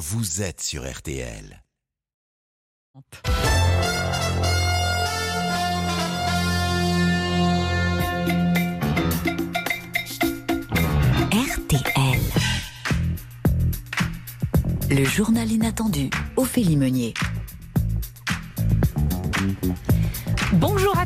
vous êtes sur RTL. RTL. Le journal inattendu, Ophélie Meunier.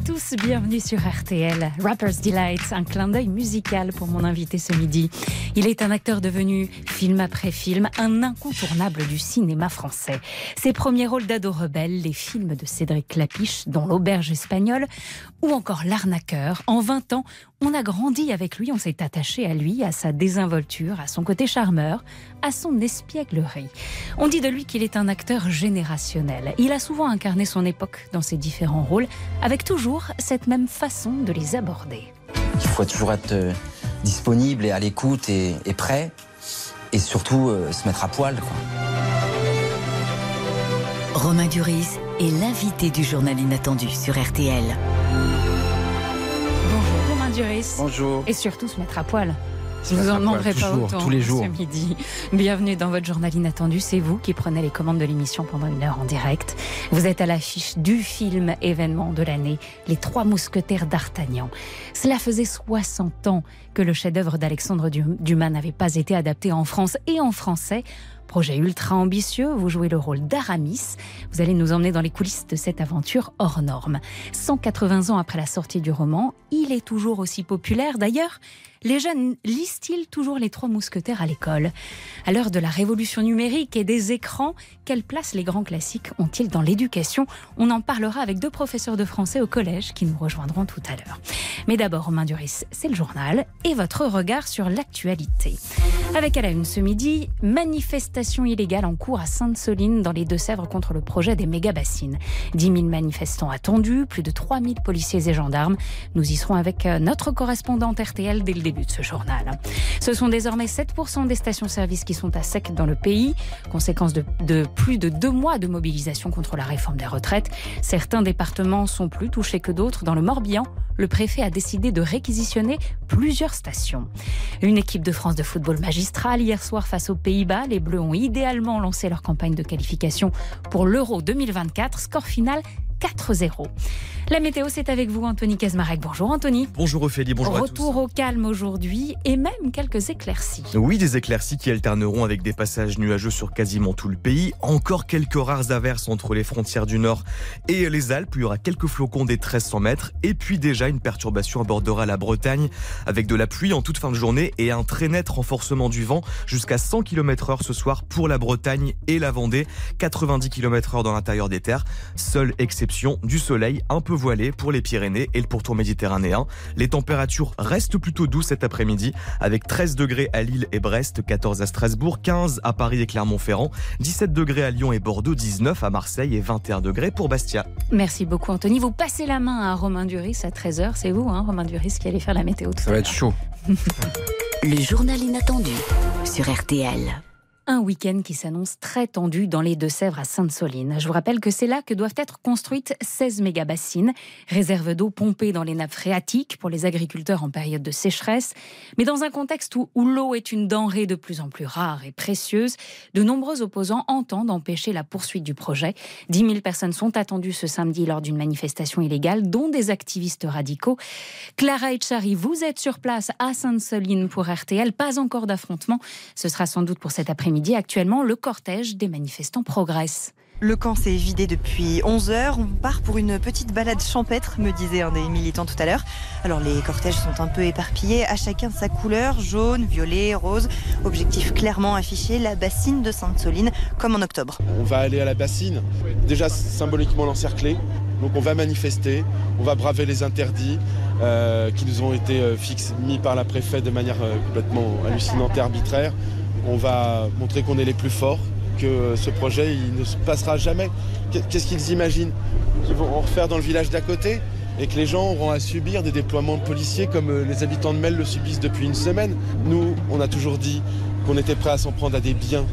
Tous, bienvenue sur RTL. Rapper's Delight, un clin d'œil musical pour mon invité ce midi. Il est un acteur devenu, film après film, un incontournable du cinéma français. Ses premiers rôles d'ado rebelle, les films de Cédric Clapiche, dont L'Auberge espagnole, ou encore L'Arnaqueur. En 20 ans, on a grandi avec lui, on s'est attaché à lui, à sa désinvolture, à son côté charmeur, à son espièglerie. On dit de lui qu'il est un acteur générationnel. Il a souvent incarné son époque dans ses différents rôles, avec toujours cette même façon de les aborder. Il faut toujours être euh, disponible et à l'écoute et, et prêt, et surtout euh, se mettre à poil. Quoi. Romain Duris est l'invité du journal inattendu sur RTL. Bonjour Romain Duris. Bonjour. Et surtout se mettre à poil. Je vous en demanderai pas autant tous les jours. ce midi. Bienvenue dans votre journal inattendu. C'est vous qui prenez les commandes de l'émission pendant une heure en direct. Vous êtes à l'affiche du film événement de l'année, Les Trois Mousquetaires d'Artagnan. Cela faisait 60 ans que le chef-d'œuvre d'Alexandre Dum- Dumas n'avait pas été adapté en France et en français. Projet ultra ambitieux, vous jouez le rôle d'Aramis. Vous allez nous emmener dans les coulisses de cette aventure hors norme. 180 ans après la sortie du roman, il est toujours aussi populaire. D'ailleurs, les jeunes lisent-ils toujours les trois mousquetaires à l'école? À l'heure de la révolution numérique et des écrans, quelle place les grands classiques ont-ils dans l'éducation? On en parlera avec deux professeurs de français au collège qui nous rejoindront tout à l'heure. Mais d'abord, Romain Duris, c'est le journal et votre regard sur l'actualité. Avec à la une ce midi, manifestation illégale en cours à Sainte-Soline dans les Deux-Sèvres contre le projet des méga-bassines. 10 000 manifestants attendus, plus de 3 000 policiers et gendarmes. Nous y serons avec euh, notre correspondante RTL dès le début ce sont désormais 7% des stations-service qui sont à sec dans le pays, conséquence de, de plus de deux mois de mobilisation contre la réforme des retraites. Certains départements sont plus touchés que d'autres. Dans le Morbihan, le préfet a décidé de réquisitionner plusieurs stations. Une équipe de France de football magistral hier soir face aux Pays-Bas. Les Bleus ont idéalement lancé leur campagne de qualification pour l'Euro 2024. Score final 4-0. La météo, c'est avec vous, Anthony Kazmarek. Bonjour, Anthony. Bonjour Ophélie, bonjour Retour à tous. au calme aujourd'hui et même quelques éclaircies. Oui, des éclaircies qui alterneront avec des passages nuageux sur quasiment tout le pays. Encore quelques rares averses entre les frontières du Nord et les Alpes. Il y aura quelques flocons des 1300 mètres. Et puis déjà, une perturbation abordera la Bretagne avec de la pluie en toute fin de journée et un très net renforcement du vent jusqu'à 100 km heure ce soir pour la Bretagne et la Vendée. 90 km heure dans l'intérieur des terres. Seule exception du soleil un peu voilé pour les Pyrénées et le pourtour méditerranéen. Les températures restent plutôt douces cet après-midi avec 13 degrés à Lille et Brest, 14 à Strasbourg, 15 à Paris et Clermont-Ferrand, 17 degrés à Lyon et Bordeaux, 19 à Marseille et 21 degrés pour Bastia. Merci beaucoup, Anthony. Vous passez la main à Romain Duris à 13h. C'est vous, hein, Romain Duris, qui allait faire la météo tout Ça à va être chaud. Le journal inattendu sur RTL. Un week-end qui s'annonce très tendu dans les Deux-Sèvres à Sainte-Soline. Je vous rappelle que c'est là que doivent être construites 16 méga-bassines, réserves d'eau pompées dans les nappes phréatiques pour les agriculteurs en période de sécheresse. Mais dans un contexte où, où l'eau est une denrée de plus en plus rare et précieuse, de nombreux opposants entendent empêcher la poursuite du projet. 10 000 personnes sont attendues ce samedi lors d'une manifestation illégale, dont des activistes radicaux. Clara Etchari, vous êtes sur place à Sainte-Soline pour RTL. Pas encore d'affrontement. Ce sera sans doute pour cet après-midi. Actuellement, le cortège des manifestants progresse. Le camp s'est vidé depuis 11 heures. On part pour une petite balade champêtre, me disait un des militants tout à l'heure. Alors les cortèges sont un peu éparpillés, à chacun sa couleur, jaune, violet, rose. Objectif clairement affiché, la bassine de Sainte-Soline, comme en octobre. On va aller à la bassine, déjà symboliquement l'encercler. Donc on va manifester, on va braver les interdits euh, qui nous ont été euh, fixés, mis par la préfète de manière euh, complètement hallucinante et arbitraire. On va montrer qu'on est les plus forts, que ce projet ne se passera jamais. Qu'est-ce qu'ils imaginent? Qu'ils vont en refaire dans le village d'à côté et que les gens auront à subir des déploiements policiers comme euh, les habitants de Mel le subissent depuis une semaine. Nous, on a toujours dit qu'on était prêt à s'en prendre à des biens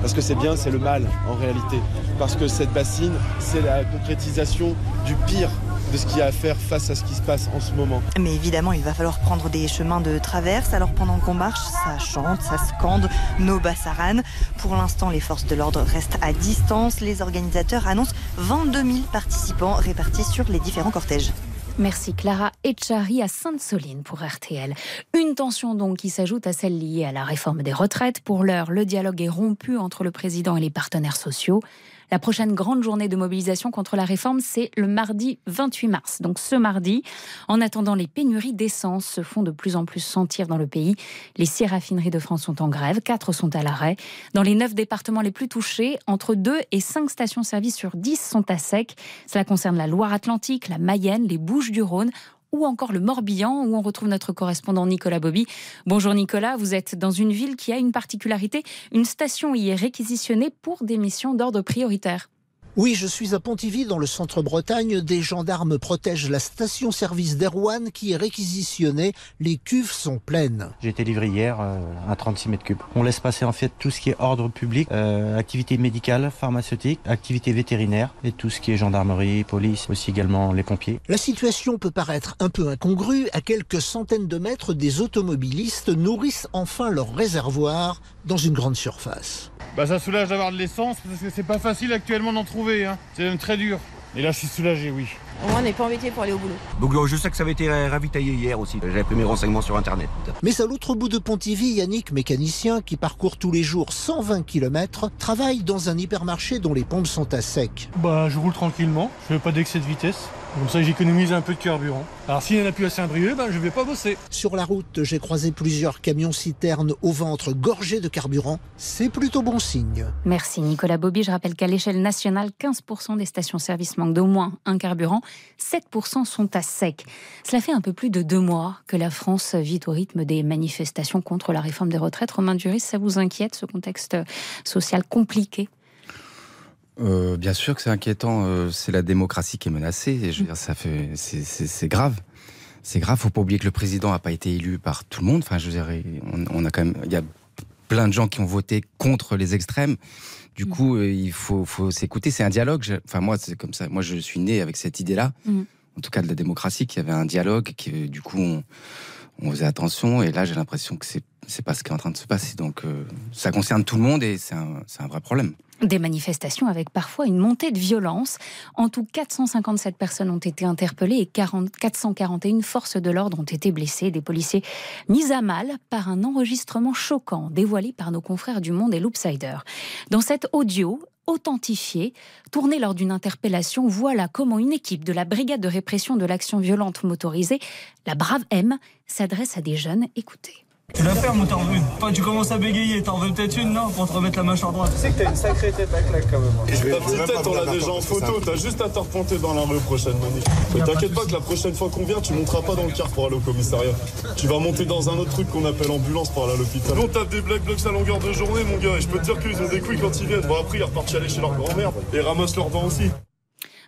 parce que c'est bien, c'est le mal en réalité. Parce que cette bassine, c'est la concrétisation du pire de ce qu'il y a à faire face à ce qui se passe en ce moment. Mais évidemment, il va falloir prendre des chemins de traverse. Alors pendant qu'on marche, ça chante, ça scande nos bassaranes. Pour l'instant, les forces de l'ordre restent à distance. Les organisateurs annoncent 22 000 participants répartis sur les différents cortèges. Merci Clara Etchari à Sainte-Soline pour RTL. Une tension donc qui s'ajoute à celle liée à la réforme des retraites. Pour l'heure, le dialogue est rompu entre le président et les partenaires sociaux. La prochaine grande journée de mobilisation contre la réforme, c'est le mardi 28 mars. Donc ce mardi, en attendant, les pénuries d'essence se font de plus en plus sentir dans le pays. Les six raffineries de France sont en grève, quatre sont à l'arrêt. Dans les neuf départements les plus touchés, entre deux et cinq stations-service sur dix sont à sec. Cela concerne la Loire-Atlantique, la Mayenne, les Bouches-du-Rhône ou encore le Morbihan, où on retrouve notre correspondant Nicolas Bobby. Bonjour Nicolas, vous êtes dans une ville qui a une particularité, une station y est réquisitionnée pour des missions d'ordre prioritaire. Oui, je suis à Pontivy, dans le centre-Bretagne. Des gendarmes protègent la station-service d'Erwan qui est réquisitionnée. Les cuves sont pleines. J'ai été livré hier euh, à 36 mètres cubes. On laisse passer en fait tout ce qui est ordre public, euh, activité médicale, pharmaceutique, activité vétérinaire et tout ce qui est gendarmerie, police, aussi également les pompiers. La situation peut paraître un peu incongrue. À quelques centaines de mètres, des automobilistes nourrissent enfin leur réservoir dans une grande surface. Bah ça soulage d'avoir de l'essence parce que c'est pas facile actuellement d'en trouver. Hein. C'est même très dur. Et là je suis soulagé, oui. Au moins on n'est pas embêté pour aller au boulot. Donc je sais que ça avait été ravitaillé hier aussi. J'avais pris mes renseignements sur internet. Mais à l'autre bout de Pontivy, Yannick, mécanicien qui parcourt tous les jours 120 km, travaille dans un hypermarché dont les pompes sont à sec. Bah je roule tranquillement, je fais pas d'excès de vitesse. Comme ça, j'économise un peu de carburant. Alors, s'il n'y en a plus à Saint-Brieuc, ben, je ne vais pas bosser. Sur la route, j'ai croisé plusieurs camions-citernes au ventre gorgés de carburant. C'est plutôt bon signe. Merci Nicolas Bobby. Je rappelle qu'à l'échelle nationale, 15% des stations-service manquent d'au moins un carburant. 7% sont à sec. Cela fait un peu plus de deux mois que la France vit au rythme des manifestations contre la réforme des retraites. Romain Duris, ça vous inquiète, ce contexte social compliqué? Euh, bien sûr que c'est inquiétant. Euh, c'est la démocratie qui est menacée. je veux dire, ça fait, c'est grave. C'est grave. Faut pas oublier que le président n'a pas été élu par tout le monde. Enfin, je veux dire, on, a quand même, il y a plein de gens qui ont voté contre les extrêmes. Du mm. coup, euh, il faut, faut s'écouter. C'est un dialogue. Enfin, moi, c'est comme ça. Moi, je suis né avec cette idée-là. Mm. En tout cas, de la démocratie, qu'il y avait un dialogue, qui, du coup, on, on faisait attention. Et là, j'ai l'impression que c'est, c'est pas ce qui est en train de se passer. Donc, ça concerne tout le monde et c'est un, c'est un vrai problème. Des manifestations avec parfois une montée de violence. En tout, 457 personnes ont été interpellées et 40, 441 forces de l'ordre ont été blessées. Des policiers mis à mal par un enregistrement choquant dévoilé par nos confrères du Monde et l'Oopsider. Dans cet audio, authentifié, tourné lors d'une interpellation, voilà comment une équipe de la brigade de répression de l'action violente motorisée, la Brave M, s'adresse à des jeunes. Écoutez. Tu la fermes ou t'en veux une Toi, tu commences à bégayer, t'en veux peut-être une, non Pour te remettre la mâchoire droite. Tu sais que t'as une sacrée tête à claque quand même. Ta petite tête, on l'a déjà en photo. T'as juste à te reponter dans la rue prochaine, Monique. Mais t'inquiète pas que la prochaine fois qu'on vient, tu monteras pas dans le car pour aller au commissariat. Tu vas monter dans un autre truc qu'on appelle ambulance pour aller à l'hôpital. Nous, on tape des black blocs à longueur de journée, mon gars. Et je peux te dire qu'ils ont des couilles quand ils viennent. Bon, après, ils repartent aller chez leur grand-mère et ramassent leurs dents aussi.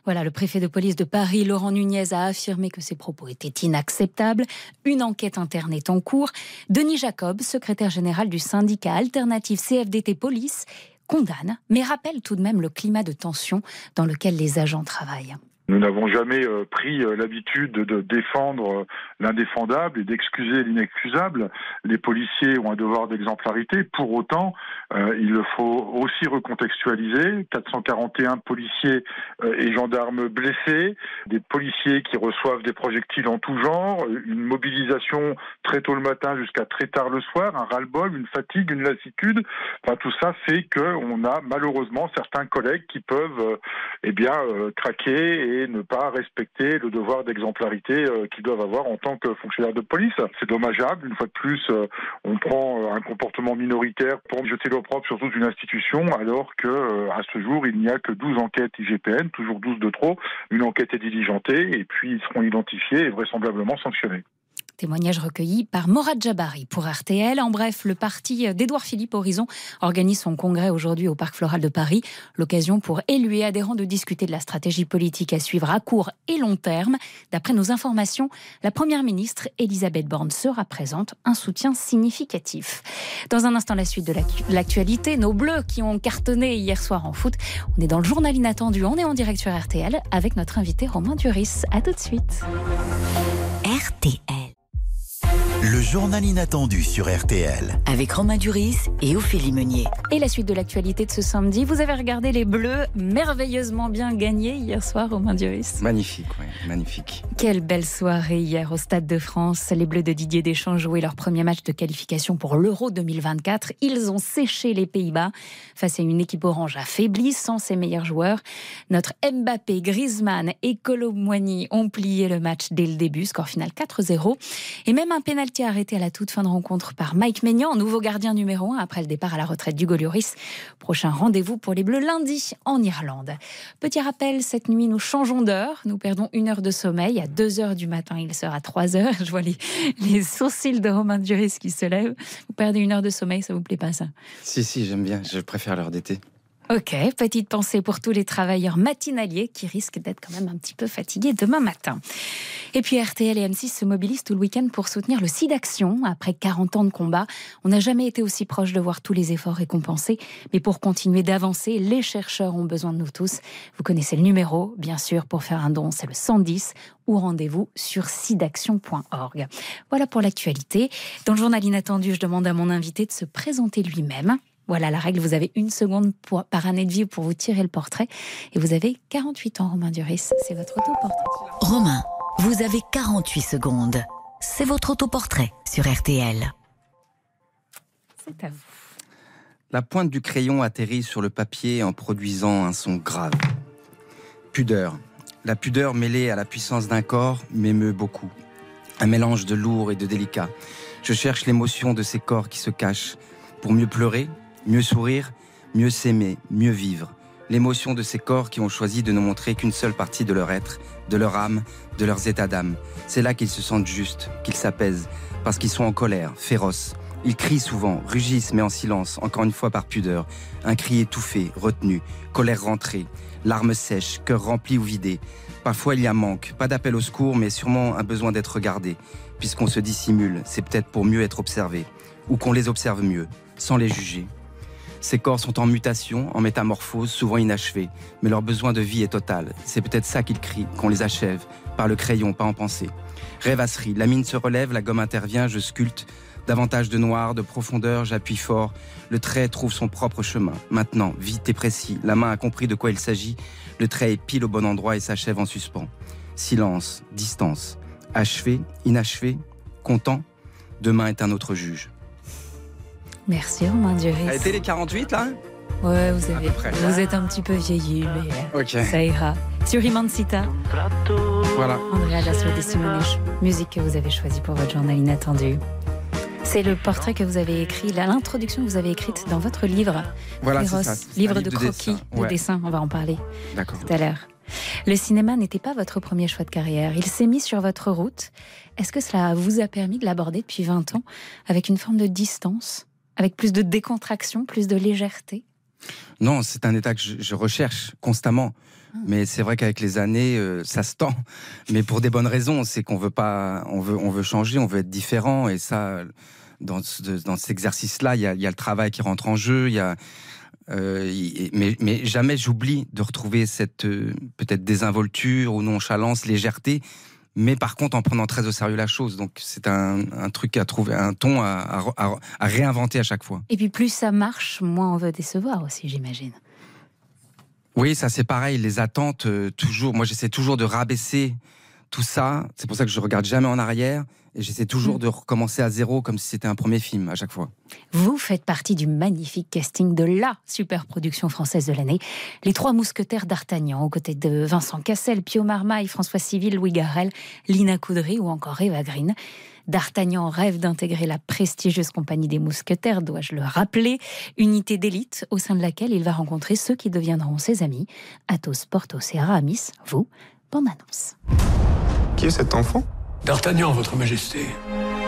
Voilà, le préfet de police de Paris, Laurent Nunez, a affirmé que ces propos étaient inacceptables. Une enquête interne est en cours. Denis Jacob, secrétaire général du syndicat alternatif CFDT Police, condamne, mais rappelle tout de même le climat de tension dans lequel les agents travaillent. Nous n'avons jamais euh, pris euh, l'habitude de défendre euh, l'indéfendable et d'excuser l'inexcusable. Les policiers ont un devoir d'exemplarité. Pour autant, il faut aussi recontextualiser. 441 policiers et gendarmes blessés, des policiers qui reçoivent des projectiles en tout genre, une mobilisation très tôt le matin jusqu'à très tard le soir, un ras-le-bol, une fatigue, une lassitude. Enfin, tout ça fait qu'on a malheureusement certains collègues qui peuvent eh bien, craquer ne pas respecter le devoir d'exemplarité euh, qu'ils doivent avoir en tant que fonctionnaire de police. C'est dommageable. Une fois de plus, euh, on prend euh, un comportement minoritaire pour jeter l'opprobre sur toute une institution, alors que à ce jour, il n'y a que 12 enquêtes IGPN, toujours 12 de trop. Une enquête est diligentée et puis ils seront identifiés et vraisemblablement sanctionnés. Témoignage recueilli par Morad Jabari pour RTL. En bref, le parti d'Édouard Philippe Horizon organise son congrès aujourd'hui au Parc Floral de Paris. L'occasion pour élus et adhérents de discuter de la stratégie politique à suivre à court et long terme. D'après nos informations, la première ministre Elisabeth Borne sera présente, un soutien significatif. Dans un instant, la suite de l'actualité, nos bleus qui ont cartonné hier soir en foot. On est dans le journal inattendu, on est en direct sur RTL avec notre invité Romain Duris. À tout de suite. RTL. Thank you. Le journal inattendu sur RTL. Avec Romain Duris et Ophélie Meunier. Et la suite de l'actualité de ce samedi, vous avez regardé les Bleus merveilleusement bien gagnés hier soir, Romain Duris. Magnifique, oui, magnifique. Quelle belle soirée hier au Stade de France. Les Bleus de Didier Deschamps jouaient leur premier match de qualification pour l'Euro 2024. Ils ont séché les Pays-Bas face à une équipe orange affaiblie sans ses meilleurs joueurs. Notre Mbappé, Griezmann et Colomboigny ont plié le match dès le début, score final 4-0. Et même un pénalty arrêté à la toute fin de rencontre par Mike Maignan, nouveau gardien numéro 1 après le départ à la retraite du Golioris. Prochain rendez-vous pour les Bleus lundi en Irlande. Petit rappel, cette nuit nous changeons d'heure. Nous perdons une heure de sommeil. À 2 heures du matin, il sera 3 heures. Je vois les, les sourcils de Romain Duris qui se lèvent. Vous perdez une heure de sommeil, ça vous plaît pas ça? Si, si, j'aime bien. Je préfère l'heure d'été. Ok, petite pensée pour tous les travailleurs matinaliers qui risquent d'être quand même un petit peu fatigués demain matin. Et puis RTL et M6 se mobilisent tout le week-end pour soutenir le SIDAction. Après 40 ans de combat, on n'a jamais été aussi proche de voir tous les efforts récompensés. Mais pour continuer d'avancer, les chercheurs ont besoin de nous tous. Vous connaissez le numéro, bien sûr, pour faire un don, c'est le 110 ou rendez-vous sur sidaction.org. Voilà pour l'actualité. Dans le journal inattendu, je demande à mon invité de se présenter lui-même. Voilà la règle, vous avez une seconde par année de vie pour vous tirer le portrait. Et vous avez 48 ans, Romain Duris. C'est votre autoportrait. Romain, vous avez 48 secondes. C'est votre autoportrait sur RTL. C'est à vous. La pointe du crayon atterrit sur le papier en produisant un son grave. Pudeur. La pudeur mêlée à la puissance d'un corps m'émeut beaucoup. Un mélange de lourd et de délicat. Je cherche l'émotion de ces corps qui se cachent pour mieux pleurer, mieux sourire, mieux s'aimer, mieux vivre. L'émotion de ces corps qui ont choisi de ne montrer qu'une seule partie de leur être, de leur âme, de leurs états d'âme. C'est là qu'ils se sentent justes, qu'ils s'apaisent, parce qu'ils sont en colère, féroces. Ils crient souvent, rugissent mais en silence, encore une fois par pudeur. Un cri étouffé, retenu, colère rentrée, larmes sèches, cœur rempli ou vidé. Parfois il y a manque, pas d'appel au secours, mais sûrement un besoin d'être regardé. Puisqu'on se dissimule, c'est peut-être pour mieux être observé, ou qu'on les observe mieux, sans les juger. Ces corps sont en mutation, en métamorphose, souvent inachevés, mais leur besoin de vie est total. C'est peut-être ça qu'ils crient, qu'on les achève, par le crayon, pas en pensée. Rêvasserie, la mine se relève, la gomme intervient, je sculpte. Davantage de noir, de profondeur, j'appuie fort. Le trait trouve son propre chemin. Maintenant, vite et précis, la main a compris de quoi il s'agit. Le trait est pile au bon endroit et s'achève en suspens. Silence, distance. Achevé, inachevé, content. Demain est un autre juge. Merci Romain Duris. A été les 48 là? Ouais, vous, avez, vous êtes un petit peu vieilli, mais Ok. ça ira. Sur Imancita, Voilà. Andrea Laszlo de musique que vous avez choisie pour votre journal inattendu. C'est le portrait que vous avez écrit, l'introduction que vous avez écrite dans votre livre. Voilà, Féroce, c'est ça. Livre livre de de croquis, dessin, de dessin, on va en parler D'accord. tout à l'heure. Le cinéma n'était pas votre premier choix de carrière. Il s'est mis sur votre route. Est-ce que cela vous a permis de l'aborder depuis 20 ans avec une forme de distance, avec plus de décontraction, plus de légèreté? Non, c'est un état que je, je recherche constamment. Mais c'est vrai qu'avec les années, euh, ça se tend. Mais pour des bonnes raisons, c'est qu'on veut pas, on veut, on veut changer, on veut être différent. Et ça, dans, ce- dans cet exercice-là, il y a, il y a le travail qui rentre en jeu. Il y a, euh, mais jamais j'oublie de retrouver cette euh, peut-être désinvolture ou nonchalance, légèreté. Mais par contre, en prenant très au sérieux la chose. Donc c'est un, un truc à trouver, un ton à, à- à- à réinventer à chaque fois. Et puis plus ça marche, moins on veut décevoir aussi, j'imagine. Oui, ça c'est pareil, les attentes, euh, toujours. Moi, j'essaie toujours de rabaisser tout ça. C'est pour ça que je regarde jamais en arrière et j'essaie toujours de recommencer à zéro comme si c'était un premier film à chaque fois. Vous faites partie du magnifique casting de la super production française de l'année, Les Trois Mousquetaires d'Artagnan, aux côtés de Vincent Cassel, Pio Marmaille, François Civil, Louis Garrel, Lina Coudry ou encore Eva Green. D'Artagnan rêve d'intégrer la prestigieuse compagnie des mousquetaires, dois-je le rappeler, unité d'élite au sein de laquelle il va rencontrer ceux qui deviendront ses amis. Athos, Porthos et Aramis, vous, bande annonce. Qui est cet enfant? D'Artagnan, votre majesté.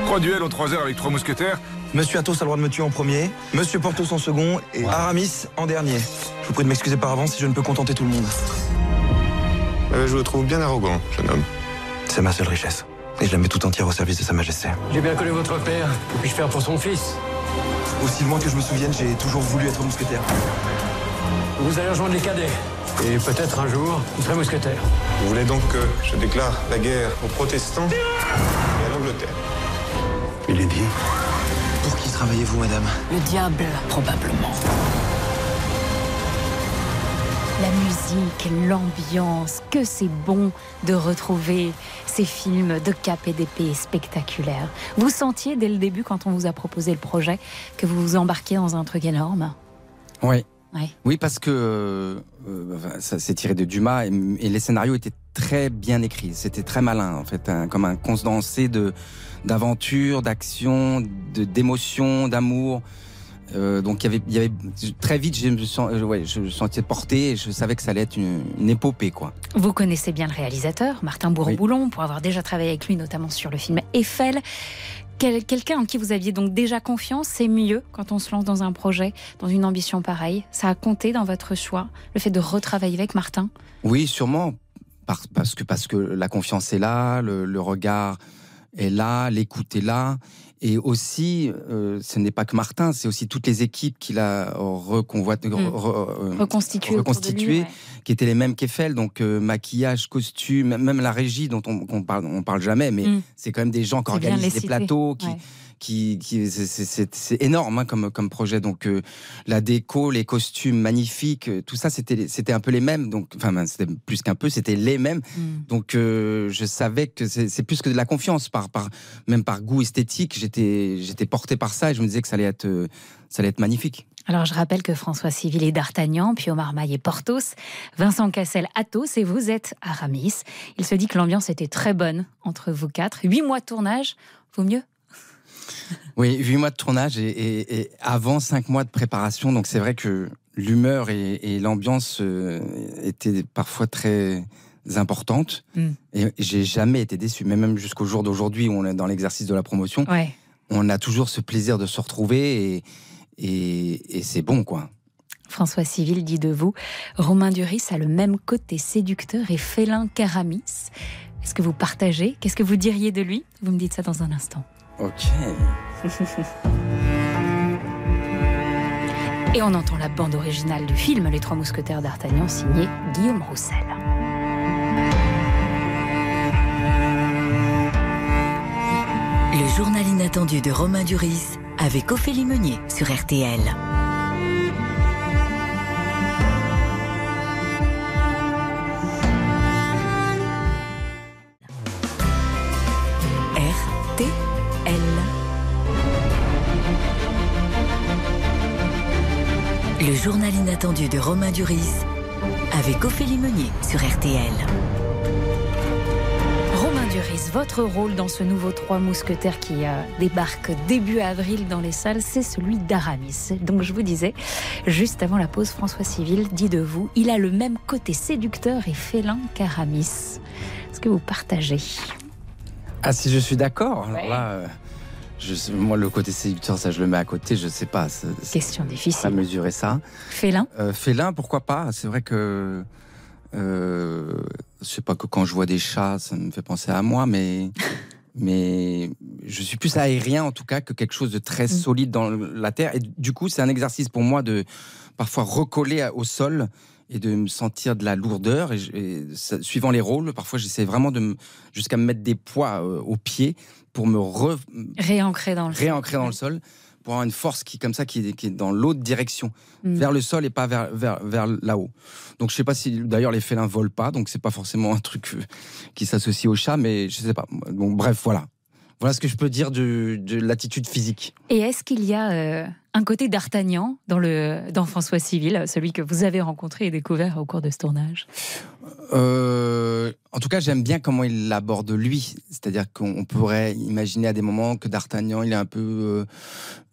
Trois duels en trois heures avec trois mousquetaires. Monsieur Athos a le droit de me tuer en premier, Monsieur Porthos en second et Aramis en dernier. Je vous prie de m'excuser par avance si je ne peux contenter tout le monde. Euh, je vous trouve bien arrogant, jeune homme. C'est ma seule richesse. Et je la mets tout entière au service de Sa Majesté. J'ai bien connu votre père. Que puis-je faire pour son fils? Aussi loin que je me souvienne, j'ai toujours voulu être mousquetaire. Vous allez rejoindre les cadets. Et peut-être un jour, vous serez mousquetaire. Vous voulez donc que je déclare la guerre aux protestants et à l'Angleterre Il est dit. Pour qui travaillez-vous, madame? Le diable, probablement. La musique, l'ambiance, que c'est bon de retrouver ces films de cap et d'épée spectaculaires. Vous sentiez dès le début, quand on vous a proposé le projet, que vous vous embarquiez dans un truc énorme? Oui. Ouais. Oui, parce que euh, ça s'est tiré de Dumas et, et les scénarios étaient très bien écrits. C'était très malin, en fait, un- comme un condensé de d'aventure, d'action, de d'émotion, d'amour. Euh, donc il y avait, il y avait très vite, je me sens, euh, ouais, je me sentais porté et je savais que ça allait être une, une épopée, quoi. Vous connaissez bien le réalisateur, Martin Bourboulon, pour avoir déjà travaillé avec lui, notamment sur le film Eiffel. Quel- Quelqu'un en qui vous aviez donc déjà confiance, c'est mieux quand on se lance dans un projet, dans une ambition pareille. Ça a compté dans votre choix, le fait de retravailler avec Martin? Oui, sûrement. Par- parce, que, parce que la confiance est là, le, le regard est là, l'écoute est là. Et aussi, euh, ce n'est pas que Martin, c'est aussi toutes les équipes qu'il a reconvoitées, Mm. euh, reconstituées, ouais. qui étaient les mêmes qu'Eiffel, donc euh, maquillage, costume, même- la régie dont on, parle, on parle jamais, mais Mm. c'est quand même des gens qui organisent citer, plateaux, qui, ouais. Qui, qui c'est- énorme hein, comme comme projet. Donc euh, la déco, les costumes magnifiques, euh, tout ça c'était c'était un peu les mêmes. Donc enfin ben, c'était plus qu'un peu, c'était les mêmes. Mm. Donc euh, je savais que c'est plus que de la confiance par par même par goût esthétique. J'étais j'étais porté par ça et je me disais que ça allait être ça allait être magnifique. Alors je rappelle que François Civil est d'Artagnan, puis Omar Maille est Porthos, Vincent Cassel Athos et vous êtes Aramis. Il se dit que l'ambiance était très bonne entre vous quatre. Huit mois de tournage, vaut mieux Oui, huit mois de tournage et, et- et avant cinq mois de préparation. Donc c'est vrai que l'humeur et, et l'ambiance euh, étaient parfois très importantes. Mm. Et j'ai jamais été déçu. Mais même jusqu'au jour d'aujourd'hui où on est dans l'exercice de la promotion, Ouais. on a toujours ce plaisir de se retrouver et, et, et c'est bon, quoi. François Civil dit de vous, Romain Duris a le même côté séducteur et félin qu'Aramis. Est-ce que vous partagez? Qu'est-ce que vous diriez de lui? Vous me dites ça dans un instant. Ok. Et on entend la bande originale du film Les Trois Mousquetaires d'Artagnan, signée Guillaume Roussel. Le journal inattendu de Romain Duris avec Ophélie Meunier sur. RTL. Journal inattendu de Romain Duris avec Ophélie Meunier sur RTL. Romain Duris, votre rôle dans ce nouveau Trois Mousquetaires qui euh, débarque début avril dans les salles, c'est celui d'Aramis. Donc je vous disais, juste avant la pause, François Civil dit de vous, il a le même côté séducteur et félin qu'Aramis. Est-ce que vous partagez? Ah, si je suis d'accord, alors là, euh, je sais- moi, le côté séducteur, ça, je le mets à côté, je sais pas. c'est- Question difficile. À mesurer ça. Félin? Euh, Félin, pourquoi pas? C'est vrai que. Euh, je sais pas que quand je vois des chats, ça me fait penser à moi, mais. Mais je suis plus aérien en tout cas que quelque chose de très solide dans la terre. Et du coup, c'est un exercice pour moi de parfois recoller au sol et de me sentir de la lourdeur. Et, je- et ça- suivant les rôles, parfois j'essaie vraiment de me- jusqu'à me mettre des poids euh, aux pieds pour me re- Réancré dans le réancrer dans le sol, pour avoir une force qui comme ça qui est, qui est dans l'autre direction, Mm. vers le sol et pas vers vers, vers là-haut. Donc je sais pas si d'ailleurs les félins volent pas, donc c'est pas forcément un truc euh, qui s'associe au chat, mais je sais pas. Donc bref, voilà. Voilà ce que je peux dire de, de l'attitude physique. Et est-ce qu'il y a euh, un côté d'Artagnan dans, dans François Civil, celui que vous avez rencontré et découvert au cours de ce tournage euh, En tout cas, j'aime bien comment il l'aborde lui. C'est-à-dire qu'on pourrait imaginer à des moments que D'Artagnan, il est un peu euh,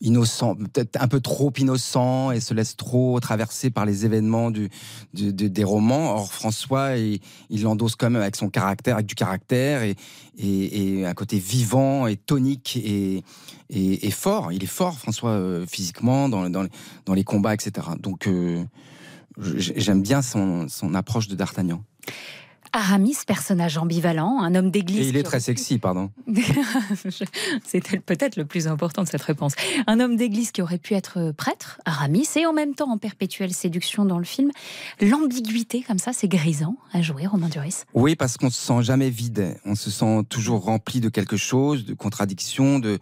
innocent, peut-être un peu trop innocent et se laisse trop traverser par les événements du, des romans. Or, François, il, il l'endosse quand même avec son caractère, avec du caractère et, et, un côté vivant et tonique et, et, fort. Il est fort, François, euh, physiquement, dans, dans, dans, les combats, etc. Donc, euh, j'aime bien son, son approche de D'Artagnan. Aramis, personnage ambivalent, un homme d'église. Et il est très sexy, pardon. C'était peut-être le plus important de cette réponse. Un homme d'église qui aurait pu être prêtre, Aramis, et en même temps en perpétuelle séduction dans le film. L'ambiguïté, comme ça, c'est grisant à jouer, Romain Duris. Oui, parce qu'on se sent jamais vide. On se sent toujours rempli de quelque chose, de contradictions, de,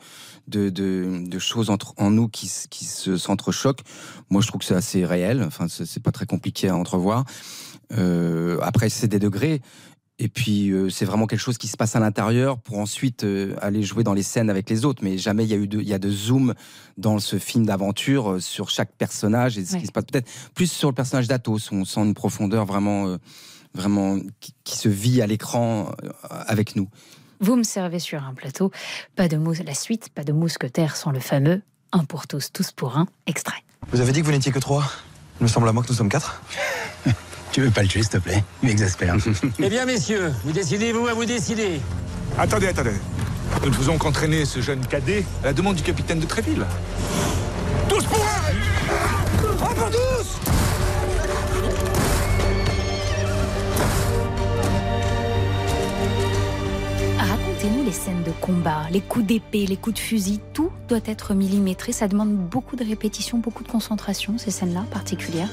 de, de, choses entre, en nous qui, qui se s'entrechoquent. Moi, je trouve que c'est assez réel. Enfin, c'est pas très compliqué à entrevoir. Euh, après, c'est des degrés. Et puis, euh, c'est vraiment quelque chose qui se passe à l'intérieur pour ensuite euh, aller jouer dans les scènes avec les autres. Mais jamais il y a eu de, il y a de zoom dans ce film d'aventure sur chaque personnage et ce qui se passe peut-être plus sur le personnage d'Athos. On sent une profondeur vraiment, vraiment qui, se vit à l'écran avec nous. Vous me servez sur un plateau. Pas de mousse, la suite, pas de mousquetaire sans le fameux un pour tous, tous pour un extrait. Vous avez dit que vous n'étiez que trois? Il me semble à moi que nous sommes quatre. Tu veux pas le tuer, s'il te plaît? Il m'exaspère. eh bien, messieurs, vous décidez, vous, à vous décider. Attendez, attendez. Nous ne faisons qu'entraîner ce jeune cadet à la demande du capitaine de Tréville. Tous pour un Un pour tous Racontez-nous les scènes de combat, les coups d'épée, les coups de fusil, tout doit être millimétré. Ça demande beaucoup de répétition, beaucoup de concentration, ces scènes-là particulières.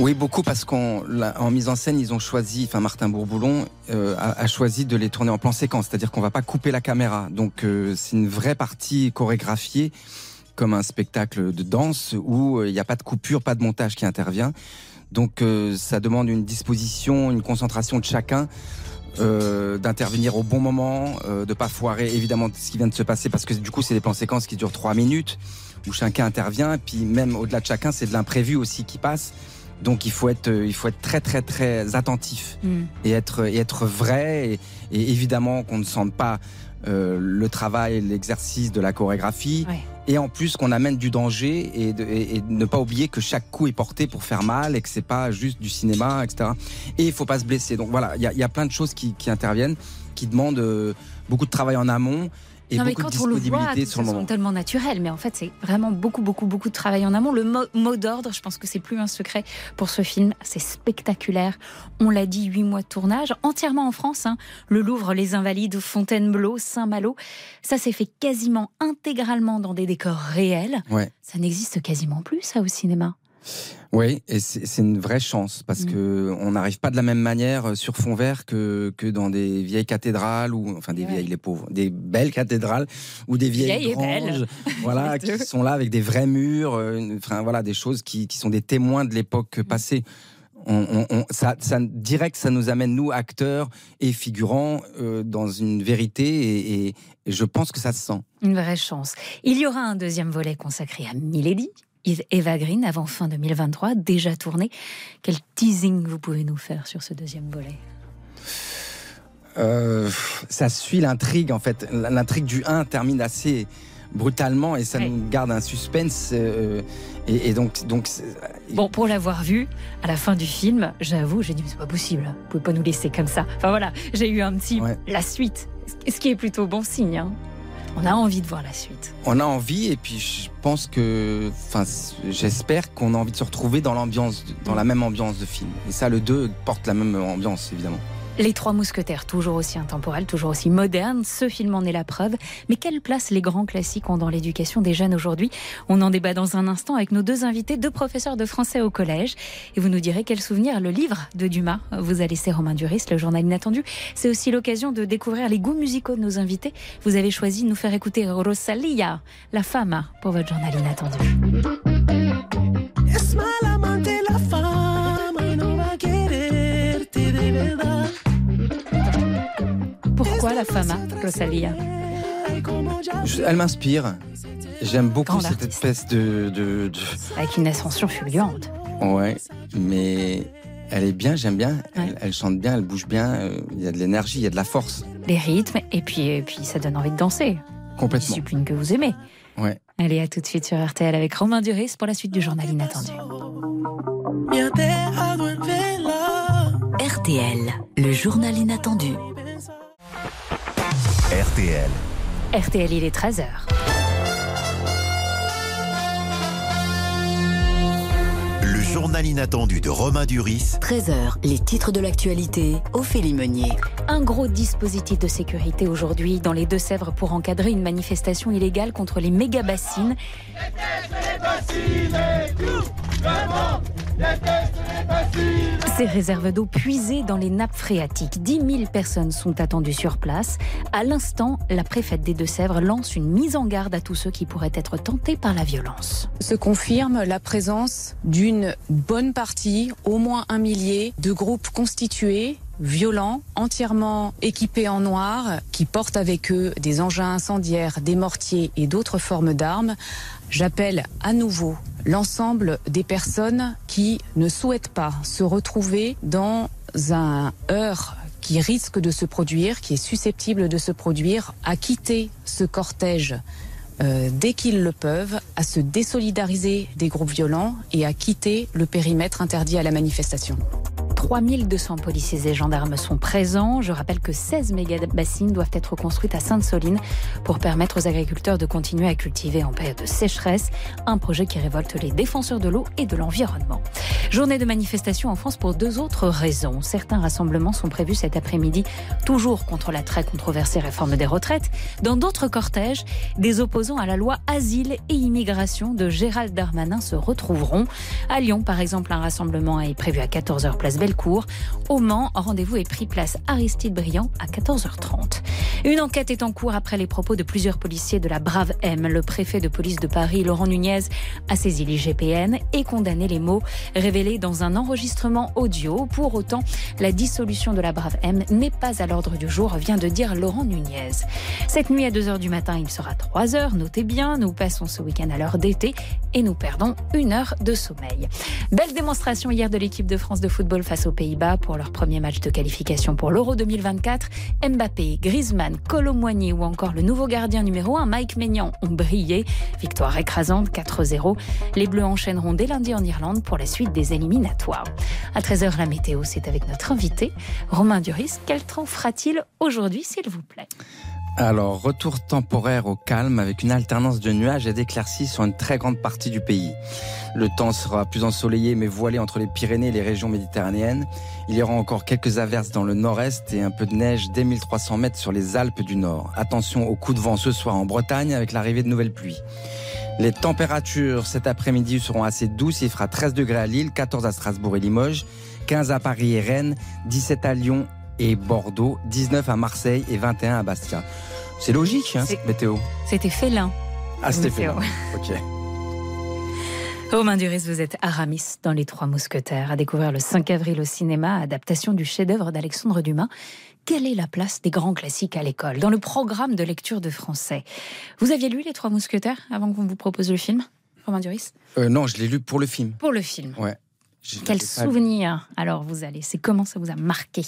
Oui, beaucoup parce qu'en en mise en scène, ils ont choisi, enfin Martin Bourboulon euh, a, choisi de les tourner en plan séquence, c'est-à-dire qu'on va pas couper la caméra. Donc euh, c'est une vraie partie chorégraphiée comme un spectacle de danse où euh, il n'y a pas de coupure, pas de montage qui intervient. Donc ça demande une disposition, une concentration de chacun. d'intervenir au bon moment, de pas foirer évidemment ce qui vient de se passer parce que du coup c'est des plans séquences qui durent trois minutes où chacun intervient puis même au-delà de chacun c'est de l'imprévu aussi qui passe. Donc il faut être, il faut être très très très attentif mm. et être et être vrai et, évidemment qu'on ne sente pas euh, le travail, l'exercice de la chorégraphie. Et en plus qu'on amène du danger et, de, et, ne pas oublier que chaque coup est porté pour faire mal et que c'est pas juste du cinéma, etc. Et il faut pas se blesser. Donc voilà, il y a, y a, plein de choses qui, qui interviennent, qui demandent euh, beaucoup de travail en amont non, mais quand on le voit, c'est tellement naturel, mais en fait, c'est vraiment beaucoup, beaucoup, beaucoup de travail en amont. Le mot, d'ordre, je pense que c'est plus un secret pour ce film. C'est spectaculaire. On l'a dit, huit mois de tournage, entièrement en France. Hein. Le Louvre, les Invalides, Fontainebleau, Saint-Malo. Ça s'est fait quasiment intégralement dans des décors réels. Ouais. Ça n'existe quasiment plus, ça, au cinéma. Oui, et c'est une vraie chance parce mm. que on n'arrive pas de la même manière euh, sur fond vert que, que dans des vieilles cathédrales ou enfin des vieilles les pauvres, des belles cathédrales ou des vieilles, granges, voilà, qui sont là avec des vrais murs, euh, enfin voilà, des choses qui, qui sont des témoins de l'époque mm. passée. On, on, ça, ça, direct, ça nous amène, nous, acteurs et figurants, euh, dans une vérité et, et, je pense que ça se sent. Une vraie chance. Il y aura un deuxième volet consacré à Milady, Eva Green avant fin 2023, déjà tourné. Quel teasing vous pouvez nous faire sur ce deuxième volet? Euh, Ça suit l'intrigue en fait. L'intrigue du 1 termine assez brutalement et ça nous garde un suspense. Euh, et, donc, donc bon, pour l'avoir vu à la fin du film, j'avoue, j'ai dit mais c'est pas possible. Vous pouvez pas nous laisser comme ça. Enfin voilà, j'ai eu un petit la suite, ce qui est plutôt bon signe. Hein. On a envie de voir la suite. On a envie et puis je pense que, enfin, j'espère qu'on a envie de se retrouver dans l'ambiance, dans la même ambiance de film. Et ça, le 2 porte la même ambiance, évidemment. Les Trois Mousquetaires, toujours aussi intemporels, toujours aussi modernes, ce film en est la preuve. Mais quelle place les grands classiques ont dans l'éducation des jeunes aujourd'hui? On en débat dans un instant avec nos deux invités, deux professeurs de français au collège. Et vous nous direz quel souvenir le livre de Dumas vous a laissé Romain Duris, le journal inattendu. C'est aussi l'occasion de découvrir les goûts musicaux de nos invités. Vous avez choisi de nous faire écouter Rosalia, la femme, pour votre journal inattendu. Pourquoi la fama, Rosalia Elle m'inspire. J'aime beaucoup cette espèce de, de, de- Avec une ascension fulgurante. Ouais, mais elle est bien, j'aime bien. Elle, elle chante bien, elle bouge bien. euh, Il y a de l'énergie, il y a de la force. Les rythmes, et puis, et puis ça donne envie de danser. Complètement. Discipline que vous aimez. Ouais. Allez, à tout de suite sur RTL avec Romain Duris pour la suite du journal inattendu. RTL, le journal inattendu. RTL. RTL, il est 13h. Le journal inattendu de Romain Duris 13h, les titres de l'actualité, Ophélie Meunier. Un gros dispositif de sécurité aujourd'hui dans les Deux-Sèvres pour encadrer une manifestation illégale contre les méga-bassines. Ces réserves d'eau puisées dans les nappes phréatiques. 10 000 personnes sont attendues sur place. À l'instant, la préfète des Deux-Sèvres lance une mise en garde à tous ceux qui pourraient être tentés par la violence. se confirme la présence d'une bonne partie, au moins un millier, de groupes constitués violents, entièrement équipés en noir, qui portent avec eux des engins incendiaires, des mortiers et d'autres formes d'armes. J'appelle à nouveau l'ensemble des personnes qui ne souhaitent pas se retrouver dans un heurt qui risque de se produire, qui est susceptible de se produire, à quitter ce cortège euh, dès qu'ils le peuvent, à se désolidariser des groupes violents et à quitter le périmètre interdit à la manifestation. 3200 policiers et gendarmes sont présents. Je rappelle que 16 méga-bassines doivent être construites à Sainte-Soline pour permettre aux agriculteurs de continuer à cultiver en période de sécheresse. Un projet qui révolte les défenseurs de l'eau et de l'environnement. Journée de manifestation en France pour deux autres raisons. Certains rassemblements sont prévus cet après-midi, toujours contre la très controversée réforme des retraites. Dans d'autres cortèges, des opposants à la loi Asile et Immigration de Gérald Darmanin se retrouveront. À Lyon, par exemple, un rassemblement est prévu à 14h place Bellecour. Au Mans, rendez-vous est pris place Aristide Briand à 14h30. Une enquête est en cours après les propos de plusieurs policiers de la Brave M. Le préfet de police de Paris, Laurent Nunez, a saisi l'IGPN et condamné les mots révélés dans un enregistrement audio. Pour autant, la dissolution de la Brave M n'est pas à l'ordre du jour, vient de dire Laurent Nunez. Cette nuit à 2h du matin, il sera 3h. Notez bien, nous passons ce week-end à l'heure d'été et nous perdons une heure de sommeil. Belle démonstration hier de l'équipe de France de football face aux Pays-Bas pour leur premier match de qualification pour l'Euro 2024. Mbappé, Griezmann, Colomboigny ou encore le nouveau gardien numéro 1, Mike Maignan, ont brillé. Victoire écrasante 4-0. Les Bleus enchaîneront dès lundi en Irlande pour la suite des éliminatoires. À 13h, la météo, c'est avec notre invité, Romain Duris. Quel temps fera-t-il aujourd'hui, s'il vous plaît? Alors, retour temporaire au calme avec une alternance de nuages et d'éclaircies sur une très grande partie du pays. Le temps sera plus ensoleillé mais voilé entre les Pyrénées et les régions méditerranéennes. Il y aura encore quelques averses dans le nord-est et un peu de neige dès 1300 mètres sur les Alpes du Nord. Attention au coup de vent ce soir en Bretagne avec l'arrivée de nouvelles pluies. Les températures cet après-midi seront assez douces. Il fera 13 degrés à Lille, 14 à Strasbourg et Limoges, 15 à Paris et Rennes, 17 à Lyon et Bordeaux, 19 à Marseille et 21 à Bastia. C'est logique, hein, cette météo. C'était félin. Ah, c'était. Météo. Ok. Romain Duris, vous êtes Aramis dans Les Trois Mousquetaires, à découvrir le 5 avril au cinéma, adaptation du chef-d'œuvre d'Alexandre Dumas. Quelle est la place des grands classiques à l'école, dans le programme de lecture de français? Vous aviez lu Les Trois Mousquetaires avant qu'on vous propose le film, Romain Duris? Euh, non, je l'ai lu pour le film. Pour le film. Ouais. Quel souvenir alors vous allez C'est comment ça vous a marqué?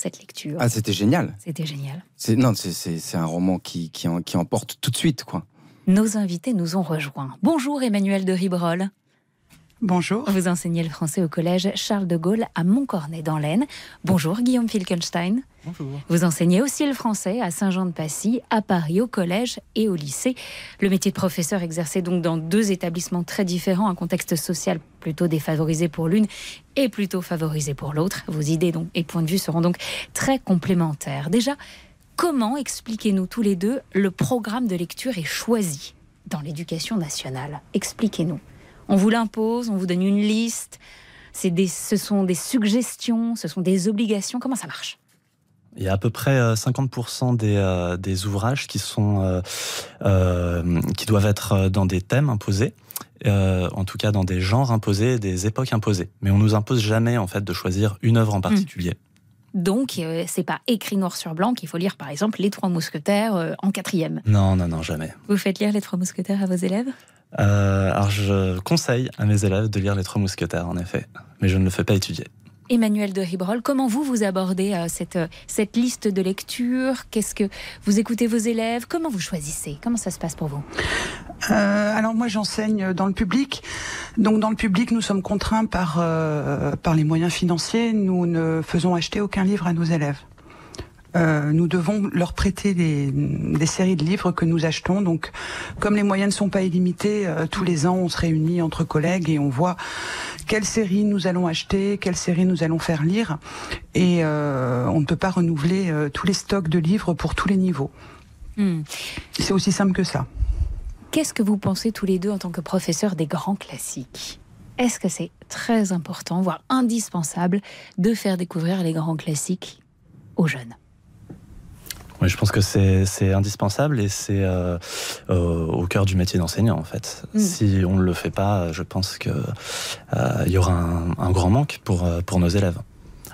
Cette lecture Ah, c'était génial. C'était génial. C'est non, c'est- un roman qui, qui, en- qui emporte tout de suite, quoi. Nos invités nous ont rejoints. Bonjour Emmanuel de Ribrol. Bonjour. Vous enseignez le français au collège Charles de Gaulle à Montcornet dans l'Aisne. Bonjour Guillaume Filkenstein. Bonjour. Vous enseignez aussi le français à Saint-Jean-de-Passy, à Paris, au collège et au lycée. Le métier de professeur exercé donc dans deux établissements très différents, un contexte social plutôt défavorisé pour l'une et plutôt favorisé pour l'autre. Vos idées donc, et points de vue seront donc très complémentaires. Déjà, comment expliquez-nous tous les deux le programme de lecture est choisi dans l'éducation nationale? Expliquez-nous. On vous l'impose, on vous donne une liste. C'est des, ce sont des suggestions, ce sont des obligations. Comment ça marche? Il y a à peu près euh, 50% des, euh, des ouvrages qui, sont, euh, euh, qui doivent être euh, dans des thèmes imposés, euh, en tout cas dans des genres imposés, des époques imposées. Mais on nous impose jamais en fait de choisir une œuvre en particulier. Donc, euh, c'est pas écrit noir sur blanc qu'il faut lire, par exemple, Les Trois Mousquetaires euh, en quatrième. Non, non, non, jamais. Vous faites lire Les Trois Mousquetaires à vos élèves? Euh, alors, je conseille à mes élèves de lire Les Trois Mousquetaires, en effet, mais je ne le fais pas étudier. Emmanuel de Ribrol, comment vous, vous abordez euh, cette, euh, cette liste de lecture Qu'est-ce que vous écoutez vos élèves? Comment vous choisissez? Comment ça se passe pour vous? Euh, alors moi j'enseigne dans le public. Donc dans le public nous sommes contraints par, euh, par les moyens financiers. Nous ne faisons acheter aucun livre à nos élèves. Euh, nous devons leur prêter des, des séries de livres que nous achetons. Donc, comme les moyens ne sont pas illimités, euh, tous les ans, on se réunit entre collègues et on voit quelle série nous allons acheter, quelle série nous allons faire lire. Et euh, on ne peut pas renouveler tous les stocks de livres pour tous les niveaux. Hmm. C'est aussi simple que ça. Qu'est-ce que vous pensez tous les deux en tant que professeurs des grands classiques? Est-ce que c'est très important, voire indispensable, de faire découvrir les grands classiques aux jeunes? Oui, je pense que c'est indispensable et c'est euh, euh, au cœur du métier d'enseignant en fait. Mm. Si on ne le fait pas, je pense que euh, y aura un, un grand manque pour pour nos élèves.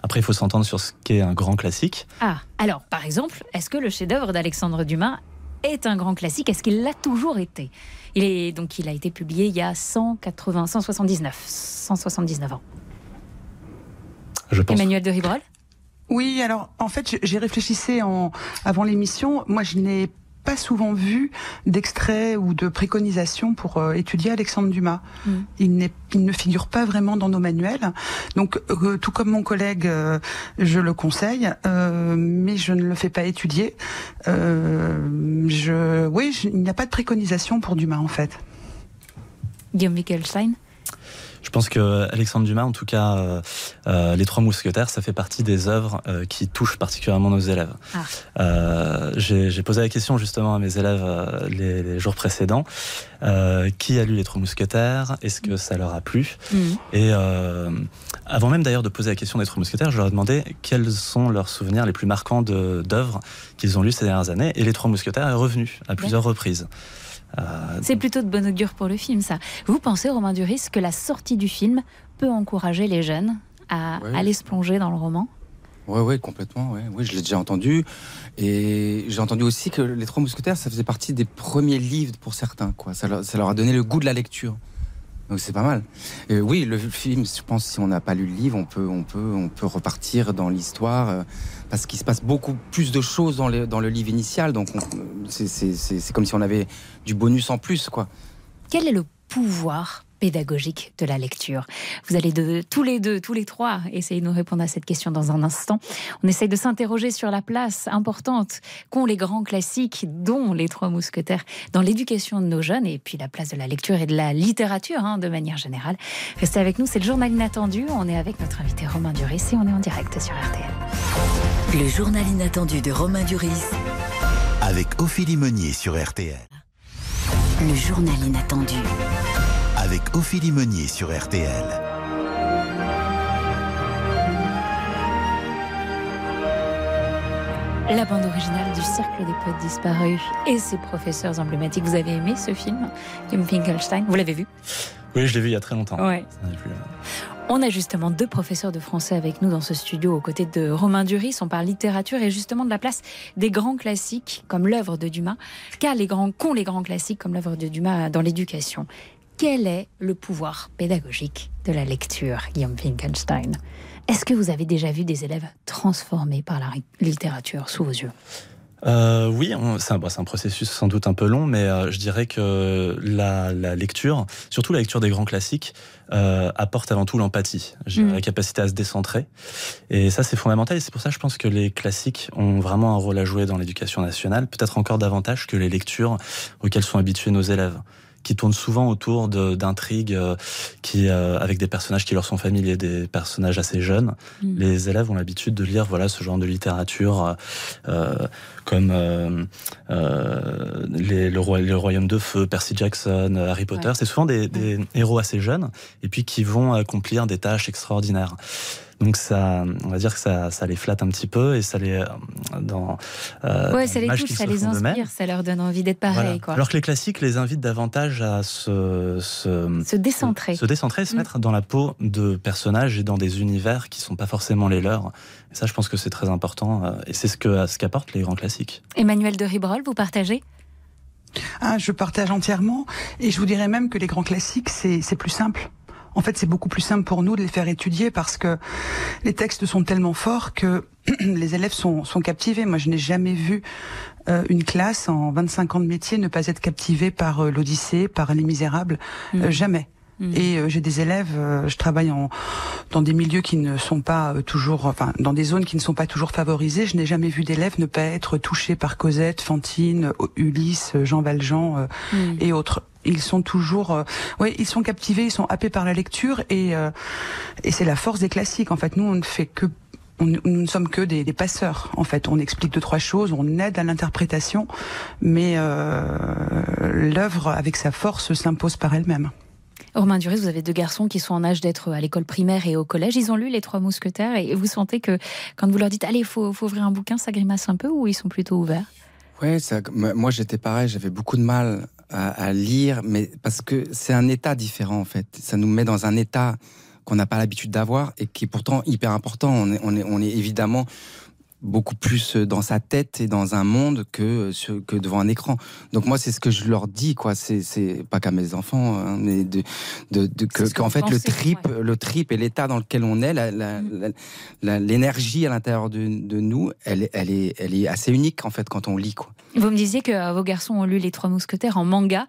Après, il faut s'entendre sur ce qu'est un grand classique. Ah, alors, par exemple, est-ce que le chef-d'œuvre d'Alexandre Dumas est un grand classique? Est-ce qu'il l'a toujours été? Il, est, donc, il a été publié il y a 180, 179, 179 ans. Je pense. Emmanuel de Ribrol? Oui, alors en fait, j- j'y réfléchissais en, avant l'émission. Moi, je n'ai pas souvent vu d'extrait ou de préconisation pour euh, étudier Alexandre Dumas. Mm. Il, il ne figure pas vraiment dans nos manuels. Donc, euh, tout comme mon collègue, euh, je le conseille, mais je ne le fais pas étudier. Euh, je, oui, je- il n'y a pas de préconisation pour Dumas en fait. Guillaume Wittgenstein? Je pense que Alexandre Dumas, en tout cas, euh, euh, Les Trois Mousquetaires, ça fait partie des œuvres euh, qui touchent particulièrement nos élèves. Ah. Euh, J'ai posé la question justement à mes élèves euh, les, les jours précédents. Euh, qui a lu Les Trois Mousquetaires? Est-ce que ça leur a plu? Mhm. Et euh, avant même d'ailleurs de poser la question des Trois Mousquetaires, je leur ai demandé quels sont leurs souvenirs les plus marquants d'œuvres qu'ils ont lues ces dernières années. Et Les Trois Mousquetaires est revenu à plusieurs reprises. Euh, C'est plutôt de bon augure pour le film, ça. Vous pensez, Romain Duris, que la sortie du film peut encourager les jeunes à Ouais. aller se plonger dans le roman? Ouais, ouais, complètement. Ouais. Oui, je l'ai déjà entendu. Et j'ai entendu aussi que Les Trois Mousquetaires, ça faisait partie des premiers livres pour certains. Quoi. Ça, leur, ça leur a donné le goût de la lecture. Donc c'est pas mal. Et oui, le film, je pense, si on n'a pas lu le livre, on peut, on peut, on peut repartir dans l'histoire euh, parce qu'il se passe beaucoup plus de choses dans le, dans le livre initial. Donc on- c'est- c'est c'est- c'est comme si on avait du bonus en plus, quoi. Quel est le pouvoir pédagogique de la lecture? Vous allez de, tous les deux, tous les trois, essayer de nous répondre à cette question dans un instant. On essaye de s'interroger sur la place importante qu'ont les grands classiques, dont les Trois Mousquetaires, dans l'éducation de nos jeunes, et puis la place de la lecture et de la littérature, hein, de manière générale. Restez avec nous, c'est le journal inattendu. On est avec notre invité Romain Duris et on est en direct sur RTL. Le journal inattendu de Romain Duris. Avec Ophélie Meunier sur RTL. Le journal inattendu. Avec Ophélie Meunier sur RTL. La bande originale du Cercle des Poètes Disparus et ses professeurs emblématiques. Vous avez aimé ce film, Kim Finkelstein? Vous l'avez vu? Oui, je l'ai vu il y a très longtemps. Ouais. Ça n'est plus- On a justement deux professeurs de français avec nous dans ce studio aux côtés de Romain Duris. On parle littérature et justement de la place des grands classiques comme l'œuvre de Dumas, car les grands qu'ont les grands classiques comme l'œuvre de Dumas dans l'éducation. Quel est le pouvoir pédagogique de la lecture, Guillaume Finkelstein? Est-ce que vous avez déjà vu des élèves transformés par la littérature sous vos yeux? Euh, oui, on- c'est un, bon, c'est un processus sans doute un peu long, mais euh, je dirais que la, la lecture, surtout la lecture des grands classiques, euh, apporte avant tout l'empathie, Je dirais Mm. la capacité à se décentrer. Et ça, c'est fondamental. Et c'est pour ça, je pense que les classiques ont vraiment un rôle à jouer dans l'éducation nationale, peut-être encore davantage que les lectures auxquelles sont habitués nos élèves qui tournent souvent autour d'intrigues euh, qui euh, avec des personnages qui leur sont familiers, des personnages assez jeunes. Mm. Les élèves ont l'habitude de lire voilà ce genre de littérature euh, comme euh, euh, les, le, roi, le Royaume de Feu, Percy Jackson, Harry Potter. Ouais. C'est souvent des, des héros assez jeunes et puis qui vont accomplir des tâches extraordinaires. Donc ça, on va dire que ça, ça les flatte un petit peu et ça les euh, dans. Euh, ouais, ça les touche, ça les inspire, ça leur donne envie d'être pareil. Quoi. Alors que les classiques les invitent davantage à se se, se décentrer, se, décentrer, se mm. mettre dans la peau de personnages et dans des univers qui sont pas forcément les leurs. Et ça, je pense que c'est très important euh, et c'est ce que ce qu'apportent les grands classiques. Emmanuel de Ribrol, vous partagez? Ah, je partage entièrement et je vous dirais même que les grands classiques, c'est plus simple. En fait, c'est beaucoup plus simple pour nous de les faire étudier parce que les textes sont tellement forts que les élèves sont, sont captivés. Moi, je n'ai jamais vu euh, une classe en 25 ans de métier ne pas être captivée par euh, l'Odyssée, par Les Misérables. Mm. Euh, jamais. Mm. Et j'ai des élèves, je travaille en, dans des milieux qui ne sont pas toujours, enfin, dans des zones qui ne sont pas toujours favorisées. Je n'ai jamais vu d'élèves ne pas être touchés par Cosette, Fantine, Ulysse, Jean Valjean mm. et autres ils sont toujours, euh, ouais, ils sont captivés, ils sont happés par la lecture et euh, et c'est la force des classiques. En fait, nous on ne fait que on, nous ne sommes que des, des, passeurs. En fait, on explique deux trois choses, on aide à l'interprétation, mais euh, l'œuvre avec sa force s'impose par elle-même. Romain Duris, vous avez deux garçons qui sont en âge d'être à l'école primaire et au collège. Ils ont lu Les Trois Mousquetaires et vous sentez que quand vous leur dites allez, faut, faut ouvrir un bouquin, ça grimace un peu ou ils sont plutôt ouverts? Ouais, ça, moi j'étais pareil, j'avais beaucoup de mal à, lire, mais parce que c'est un état différent en fait. Ça nous met dans un état qu'on n'a pas l'habitude d'avoir et qui est pourtant hyper important. On est, on est, on est évidemment beaucoup plus dans sa tête et dans un monde que que devant un écran. Donc moi c'est ce que je leur dis quoi. C'est c'est pas qu'à mes enfants, hein, mais de de, de que qu'en fait le trip le trip et l'état dans lequel on est, l'énergie la, l'énergie à l'intérieur de, de nous, elle elle est elle est assez unique en fait quand on lit quoi. Vous me disiez que euh, vos garçons ont lu Les Trois Mousquetaires en manga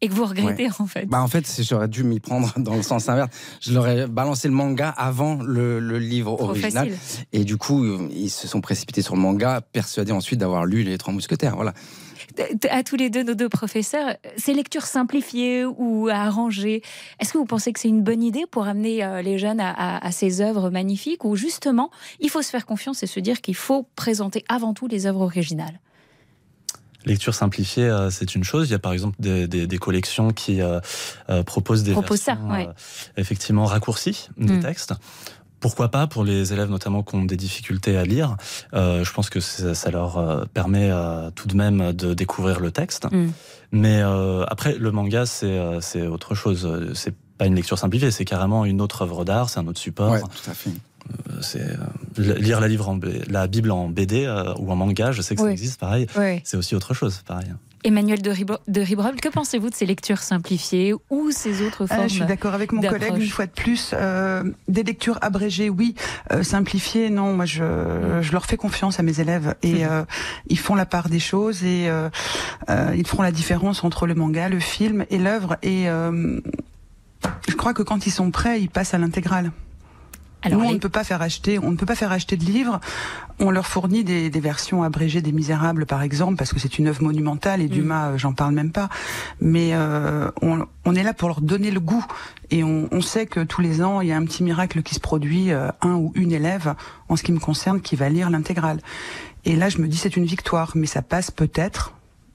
et que vous regrettez en fait. Bah en fait, j'aurais dû m'y prendre dans le sens inverse. Je leur ai balancé le manga avant le, le livre original. Et du coup, ils se sont précipités sur le manga, persuadés ensuite d'avoir lu Les Trois Mousquetaires. Voilà. À tous les deux, nos deux professeurs, ces lectures simplifiées ou arrangées, est-ce que vous pensez que c'est une bonne idée pour amener euh, les jeunes à, à, à ces œuvres magnifiques ou justement, il faut se faire confiance et se dire qu'il faut présenter avant tout les œuvres originales? Lecture simplifiée, euh, c'est une chose. Il y a par exemple des, des, des collections qui euh, euh proposent des Propose versions ça, ouais. euh, effectivement raccourcies des Mm. textes. Pourquoi pas pour les élèves notamment qui ont des difficultés à lire euh, Je pense que ça, ça leur euh, permet euh, tout de même de découvrir le texte. Mm. Mais euh, après, le manga, c'est euh, c'est autre chose. C'est pas une lecture simplifiée, c'est carrément une autre œuvre d'art, c'est un autre support. Ouais, tout à fait. C'est euh, lire la, livre en, B- la Bible en BD euh, ou en manga, je sais que ça existe, pareil. Oui. C'est aussi autre chose, pareil. Emmanuel de, Ribro- de Ribrol, que pensez-vous de ces lectures simplifiées ou ces autres formes Ah, je suis d'accord avec mon collègue une fois de plus. Euh, des lectures abrégées, oui. Euh, simplifiées, non. Moi, je, je leur fais confiance à mes élèves et euh, ils font la part des choses et euh, euh, ils feront la différence entre le manga, le film et l'œuvre. Et euh, je crois que quand ils sont prêts, ils passent à l'intégrale. Alors, Nous, on les- ne peut pas faire acheter, on ne peut pas faire acheter de livres. On leur fournit des, des versions abrégées des Misérables, par exemple, parce que c'est une œuvre monumentale et Dumas, euh, j'en parle même pas. Mais euh, on, on est là pour leur donner le goût et on, on sait que tous les ans, il y a un petit miracle qui se produit, euh, un ou une élève, en ce qui me concerne, qui va lire l'intégrale. Et là, je me dis c'est une victoire, mais ça passe peut-être,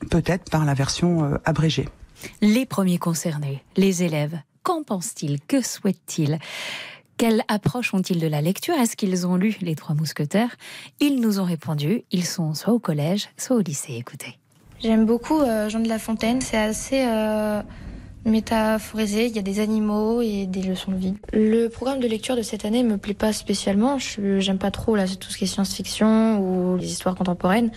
peut-être par la version euh, abrégée. Les premiers concernés, les élèves, qu'en pensent-ils? Que souhaitent-ils? Quelle approche ont-ils de la lecture? Est-ce qu'ils ont lu Les Trois Mousquetaires? Ils nous ont répondu, ils sont soit au collège, soit au lycée. Écoutez. J'aime beaucoup euh, Jean de La Fontaine. C'est assez euh, métaphorisé. Il y a des animaux et des leçons de vie. Le programme de lecture de cette année me plaît pas spécialement. Je j'aime pas trop là tout ce qui est science-fiction ou les histoires contemporaines.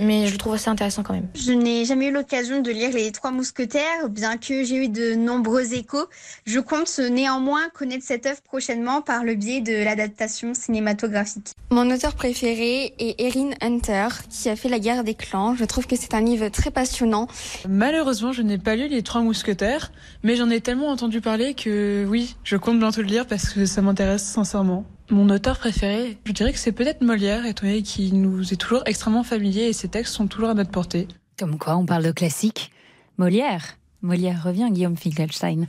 Mais je le trouve assez intéressant quand même. Je n'ai jamais eu l'occasion de lire Les Trois Mousquetaires, bien que j'ai eu de nombreux échos. Je compte néanmoins connaître cette œuvre prochainement par le biais de l'adaptation cinématographique. Mon auteur préféré est Erin Hunter, qui a fait La guerre des clans. Je trouve que c'est un livre très passionnant. Malheureusement, je n'ai pas lu Les Trois Mousquetaires, mais j'en ai tellement entendu parler que oui, je compte bientôt le lire parce que ça m'intéresse sincèrement. Mon auteur préféré, je dirais que c'est peut-être Molière, étant donné qu'il nous est toujours extrêmement familier et ses textes sont toujours à notre portée. Comme quoi, on parle de classique. Molière. Molière revient, Guillaume Finkelstein.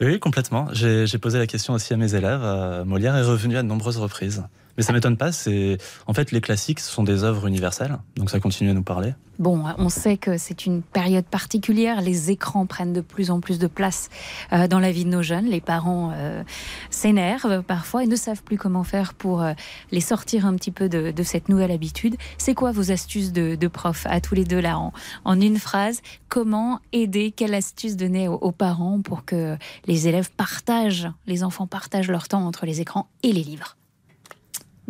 Oui, complètement. J'ai posé la question aussi à mes élèves. Euh, Molière est revenu à de nombreuses reprises. Mais ça m'étonne pas. C'est en fait les classiques sont des œuvres universelles, donc ça continue à nous parler. Bon, on sait que c'est une période particulière. Les écrans prennent de plus en plus de place euh, dans la vie de nos jeunes. Les parents euh, s'énervent parfois et ne savent plus comment faire pour euh, les sortir un petit peu de, cette nouvelle habitude. C'est quoi vos astuces de, prof à tous les deux là en, une phrase? Comment aider? Quelle astuce donner aux, aux parents pour que les élèves partagent, les enfants partagent leur temps entre les écrans et les livres?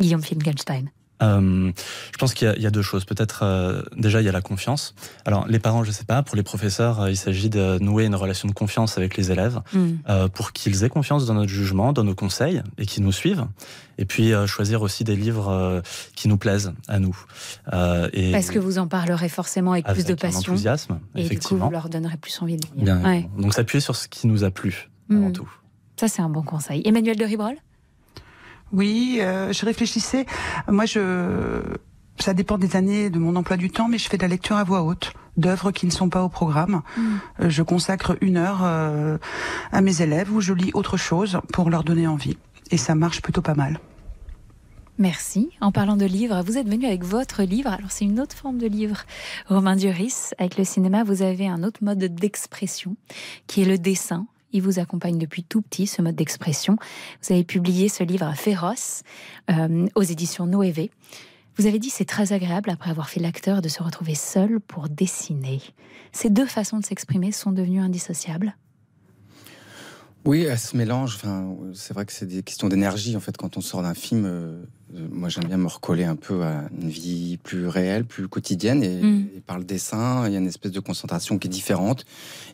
Guillaume Finkelstein euh, je pense qu'il y, a deux choses. Peut-être euh, déjà il y a la confiance. Alors les parents, je sais pas. Pour les professeurs, euh, il s'agit de nouer une relation de confiance avec les élèves mm. pour qu'ils aient confiance dans notre jugement, dans nos conseils et qu'ils nous suivent. Et puis choisir aussi des livres qui nous plaisent à nous. et Parce que vous en parlerez forcément avec, plus de passion. enthousiasme, et du coup vous leur donnerez plus envie de lire. Bien, Donc s'appuyer sur ce qui nous a plu avant mm. tout. Ça c'est un bon conseil. Emmanuel de Ribrol? Oui, euh, je réfléchissais. Moi, je, ça dépend des années de mon emploi du temps, mais je fais de la lecture à voix haute d'œuvres qui ne sont pas au programme. Mm. Euh, je consacre une heure euh, à mes élèves où je lis autre chose pour leur donner envie. Et ça marche plutôt pas mal. Merci. En parlant de livres, vous êtes venu avec votre livre. Alors c'est une autre forme de livre. Romain Duris, avec le cinéma, vous avez un autre mode d'expression qui est le dessin. Il vous accompagne depuis tout petit, ce mode d'expression. Vous avez publié ce livre Féroce euh, aux éditions Noévé. Vous avez dit c'est très agréable après avoir fait l'acteur de se retrouver seul pour dessiner. Ces deux façons de s'exprimer sont devenues indissociables? Oui, elle se mélange. Enfin, c'est vrai que c'est des questions d'énergie en fait quand on sort d'un film. Euh, moi, j'aime bien me recoller un peu à une vie plus réelle, plus quotidienne. Et, mm. par le dessin, il y a une espèce de concentration qui est différente.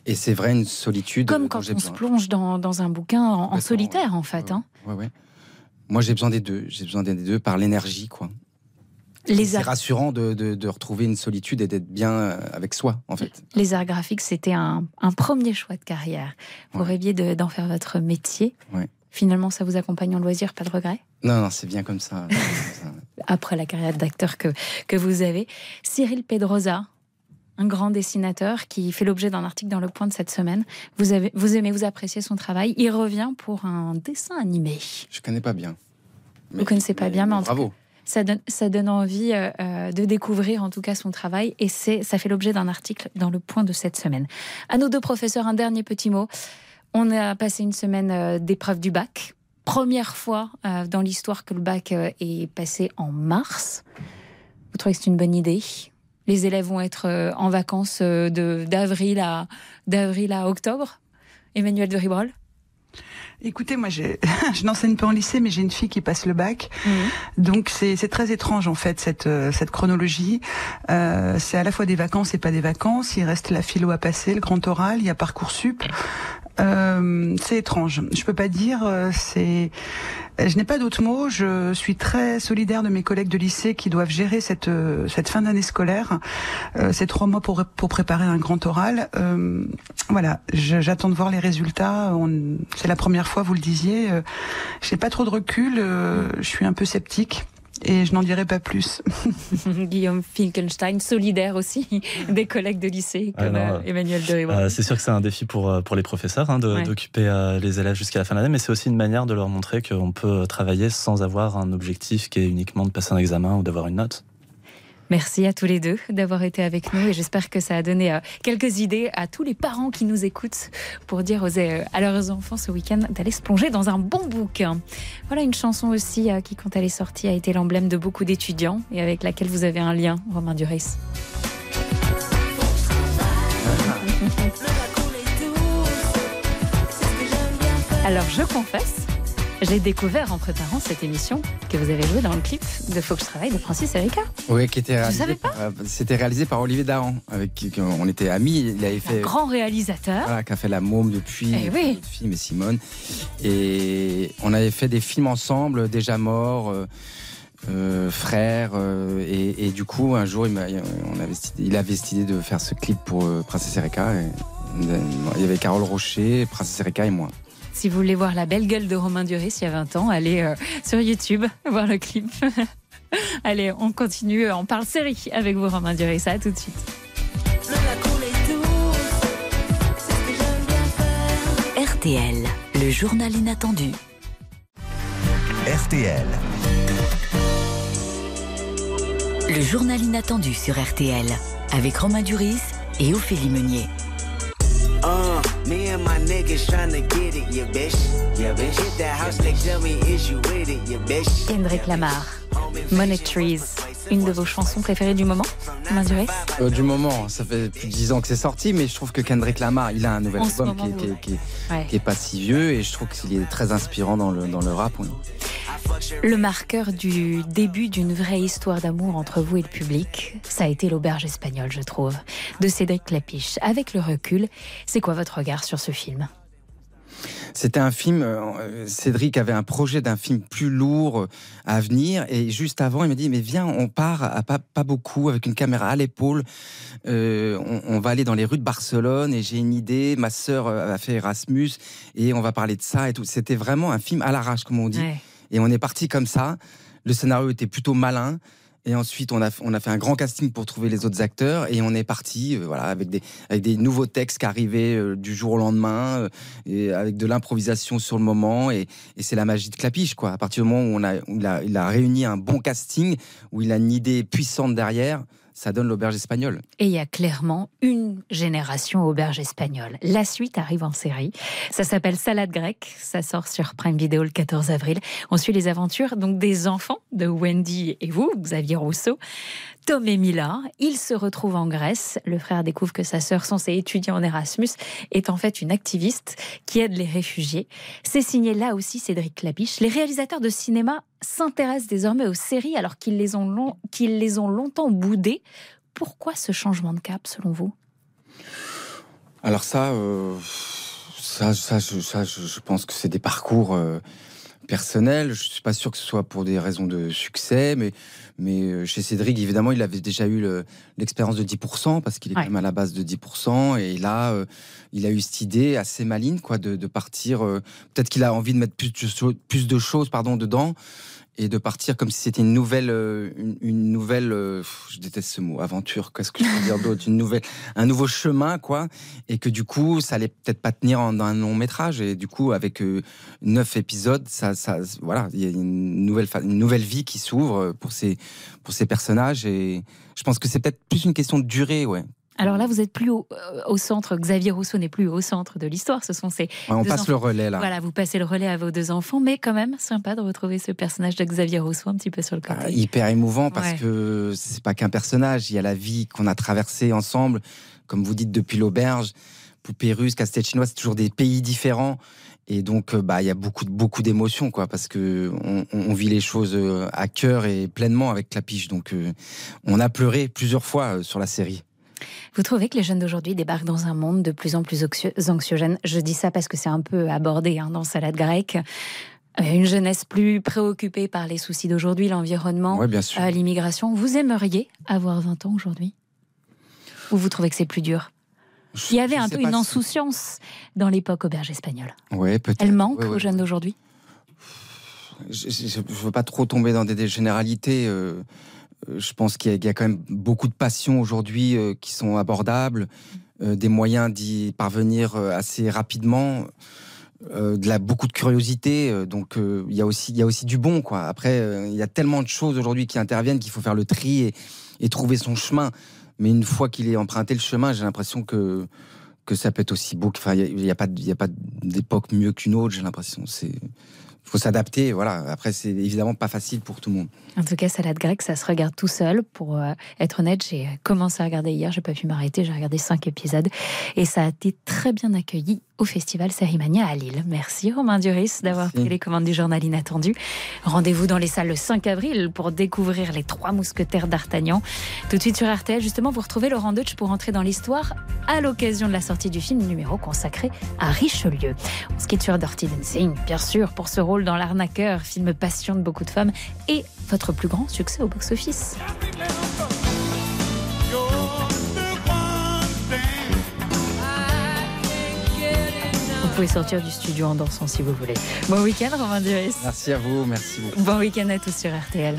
Et c'est vrai, une solitude. Comme quand on se plonge dans, un bouquin en, solitaire, en fait. Hein. Moi, j'ai besoin des deux. J'ai besoin des deux par l'énergie, quoi. C'est rassurant de, retrouver une solitude et d'être bien euh, avec soi, en fait. Les arts graphiques, c'était un, premier choix de carrière. Vous rêviez d'en faire votre métier. Finalement, ça vous accompagne en loisir, pas de regret Non, non, c'est bien comme ça. Après la carrière d'acteur que, que vous avez. Cyril Pedrosa, un grand dessinateur qui fait l'objet d'un article dans Le Point de cette semaine. Vous, avez, vous aimez, vous appréciez son travail. Il revient pour un dessin animé. Je connais pas bien. vous connaissez pas bien, mais en bravo ça donne, ça donne envie euh, euh, de découvrir en tout cas son travail et c'est, ça fait l'objet d'un article dans le point de cette semaine. À nos deux professeurs, un dernier petit mot. On a passé une semaine euh, d'épreuve du bac. Première fois dans l'histoire que le bac est passé en mars. Vous trouvez que c'est une bonne idée? Les élèves vont être en vacances de, d'avril, à, d'avril à octobre Emmanuel de Ribrol? Écoutez, moi, je n'enseigne pas en lycée, mais j'ai une fille qui passe le bac. Mhm. Donc, c'est très étrange, en fait, cette, euh, cette chronologie. Euh, c'est à la fois des vacances et pas des vacances. Il reste la philo à passer, le grand oral, il y a Parcoursup. Euh, c'est étrange. Je peux pas dire. Euh, c'est. Je n'ai pas d'autres mots. Je suis très solidaire de mes collègues de lycée qui doivent gérer cette euh, cette fin d'année scolaire. Euh, ces trois mois pour pour préparer un grand oral. Euh, voilà. J'attends de voir les résultats. C'est la première fois, vous le disiez. Euh, J'ai pas trop de recul. je suis un peu sceptique et je n'en dirai pas plus. Guillaume Finkelstein, solidaire aussi des collègues de lycée comme euh, Emmanuel de euh, C'est sûr que c'est un défi pour, euh, pour les professeurs hein, d'occuper les élèves jusqu'à la fin de l'année, mais c'est aussi une manière de leur montrer qu'on peut travailler sans avoir un objectif qui est uniquement de passer un examen ou d'avoir une note. Merci à tous les deux d'avoir été avec nous et j'espère que ça a donné euh, quelques idées à tous les parents qui nous écoutent pour dire aux, euh, à leurs enfants ce week-end d'aller se plonger dans un bon bouquin. Voilà une chanson aussi euh, qui, quand elle est sortie, a été l'emblème de beaucoup d'étudiants et avec laquelle vous avez un lien, Romain Duris. Alors je confesse j'ai découvert en préparant cette émission que vous avez joué dans le clip de Faut que je travaille de Francis Erika. Oui, qui était réalisé, par, euh, c'était réalisé par Olivier Dahan, avec qui on était amis. Il avait fait. Un grand réalisateur. Voilà, qui a fait La Môme depuis. Eh oui. Film et Simone. Et on avait fait des films ensemble, déjà morts. Euh, euh, frères et, et, du coup un jour il, on avait, il avait décidé de faire ce clip pour Princesse Erika et, il y avait Carole Rocher, Princesse Erika et moi. Si vous voulez voir la belle gueule de Romain Duris il y a 20 ans, allez euh, sur YouTube voir le clip. allez, on continue, on parle série avec vous Romain Duris, ça tout de suite. RTL, le journal inattendu. RTL. Le journal inattendu sur RTL avec Romain Duris et Ophélie Meunier. Me and my niggas tryna get it, yeah, bitch. Yeah, bitch. Hit that house, they tell me, is you with it, yeah, bitch? Kendrick Lamar, Money Trees, une de vos chansons préférées du moment, Euh, du moment, ça fait plus de 10 ans que c'est sorti, mais je trouve que Kendrick Lamar, il a un nouvel En album qui, moment, est- qui est- oui. qui est- Ouais. qui est pas si vieux et je trouve qu'il est très inspirant dans le, dans le rap. oui. Le marqueur du début d'une vraie histoire d'amour entre vous et le public, ça a été l'auberge espagnole, je trouve, de Cédric Clapiche. Avec le recul, c'est quoi votre regard sur ce film? C'était un film, euh, Cédric avait un projet d'un film plus lourd euh, à venir et juste avant il m'a dit mais viens on part à pas, pas beaucoup avec une caméra à l'épaule, Euh, on, on va aller dans les rues de Barcelone et j'ai une idée, ma sœur a fait Erasmus et on va parler de ça et tout. C'était vraiment un film à l'arrache comme on dit Ouais. et on est parti comme ça. Le scénario était plutôt malin. Et ensuite, on a, on a fait un grand casting pour trouver les autres acteurs et on est parti euh, voilà, avec, des, avec des nouveaux textes qui arrivaient euh, du jour au lendemain euh, et avec de l'improvisation sur le moment. Et, et c'est la magie de Clapiche. Quoi. À partir du moment où, on a, où il, a, il a réuni un bon casting, où il a une idée puissante derrière, ça donne l'auberge espagnole. Et il y a clairement une génération auberge espagnole. La suite arrive en série. Ça s'appelle Salade grecque. Ça sort sur Prime Video le 14 avril. On suit les aventures donc des enfants de Wendy et vous, Xavier Rousseau. Tom et Mila, ils se retrouvent en Grèce. Le frère découvre que sa sœur, censée étudier en Erasmus, est en fait une activiste qui aide les réfugiés. C'est signé là aussi Cédric Clapiche. Les réalisateurs de cinéma s'intéressent désormais aux séries alors qu'ils les ont, les ont longtemps boudées. Pourquoi ce changement de cap selon vous? Alors ça, euh, ça, ça, je, ça, je, pense que c'est des parcours euh, personnels. Je suis pas sûr que ce soit pour des raisons de succès, mais, mais euh, chez Cédric, évidemment, il avait déjà eu le- l'expérience de 10%, parce qu'il est Ouais. quand même à la base de 10%, et là, euh, il a eu cette idée assez maligne, quoi, de, de partir. euh, Peut-être qu'il a envie de mettre plus de, plus de choses, pardon, dedans. Et de partir comme si c'était une nouvelle, euh, une, nouvelle, euh, je déteste ce mot, aventure. Qu'est-ce que je peux dire d'autre Une nouvelle, un nouveau chemin, quoi. Et que du coup, ça allait peut-être pas tenir en, dans un long métrage. Et du coup, avec euh, neuf épisodes, ça, ça, voilà, il y a une nouvelle, une nouvelle vie qui s'ouvre pour ces, pour ces personnages. Et je pense que c'est peut-être plus une question de durée, ouais. Alors là, vous êtes plus au, euh, au centre. Xavier Rousseau n'est plus au centre de l'histoire. Ce sont ces. Ouais, on passe enfants. le relais là. Voilà, vous passez le relais à vos deux enfants, mais quand même sympa de retrouver ce personnage de Xavier Rousseau un petit peu sur le côté. Ah, hyper émouvant parce Ouais. que c'est pas qu'un personnage, il y a la vie qu'on a traversée ensemble, comme vous dites depuis l'auberge, poupée russe, casse-tête chinois, c'est toujours des pays différents. Et donc, euh, bah, il y a beaucoup, beaucoup d'émotions, quoi, parce que on, on vit les choses euh, à cœur et pleinement avec Clapiche. Donc, euh, on a pleuré plusieurs fois sur la série. Vous trouvez que les jeunes d'aujourd'hui débarquent dans un monde de plus en plus anxiogène? Je dis ça parce que c'est un peu abordé hein, dans Salade grecque. Euh, Une jeunesse plus préoccupée par les soucis d'aujourd'hui, l'environnement, Ouais, euh, l'immigration. Vous aimeriez avoir 20 ans aujourd'hui? Ou vous trouvez que c'est plus dur? Il y avait un peu une si- insouciance dans l'époque auberge espagnole. Ouais, peut-être. Elle manque Ouais, aux jeunes d'aujourd'hui? Je ne veux pas trop tomber dans des, des généralités. euh, je pense qu'il y, a- quand même beaucoup de passions aujourd'hui euh, qui sont abordables, euh, des moyens d'y parvenir euh, assez rapidement, euh, de la, beaucoup de curiosité. euh, donc euh, il y a aussi y a aussi du bon quoi. Après euh, il y a tellement de choses aujourd'hui qui interviennent qu'il faut faire le tri et, trouver son chemin. Mais une fois qu'il est emprunté le chemin, j'ai l'impression que que ça peut être aussi beau. Enfin, il n'y a, pas il a pas d'époque mieux qu'une autre. J'ai l'impression. Faut s'adapter. Voilà. Après, c'est évidemment pas facile pour tout le monde. En tout cas, salade grecque, ça se regarde tout seul. Pour euh, être honnête, j'ai commencé à regarder hier, j'ai pas pu m'arrêter, j'ai regardé cinq épisodes et ça a été très bien accueilli au festival Sérimania à Lille. Merci Romain Duris d'avoir pris les commandes du journal inattendu. Rendez-vous dans les salles le 5 avril pour découvrir les trois mousquetaires d'Artagnan. Tout de suite sur RTL, justement, vous retrouvez Laurent Deutsch pour entrer dans l'histoire à l'occasion de la sortie du film numéro consacré à Richelieu. On se quitte sur Dirty Dancing, bien sûr, pour ce rôle dans L'arnaqueur, film passion de beaucoup de femmes et votre plus grand succès au box-office. Vous pouvez sortir du studio en dansant si vous voulez. Bon week-end, Romain Duris. Merci à vous. Merci beaucoup. Bon week-end à tous sur RTL.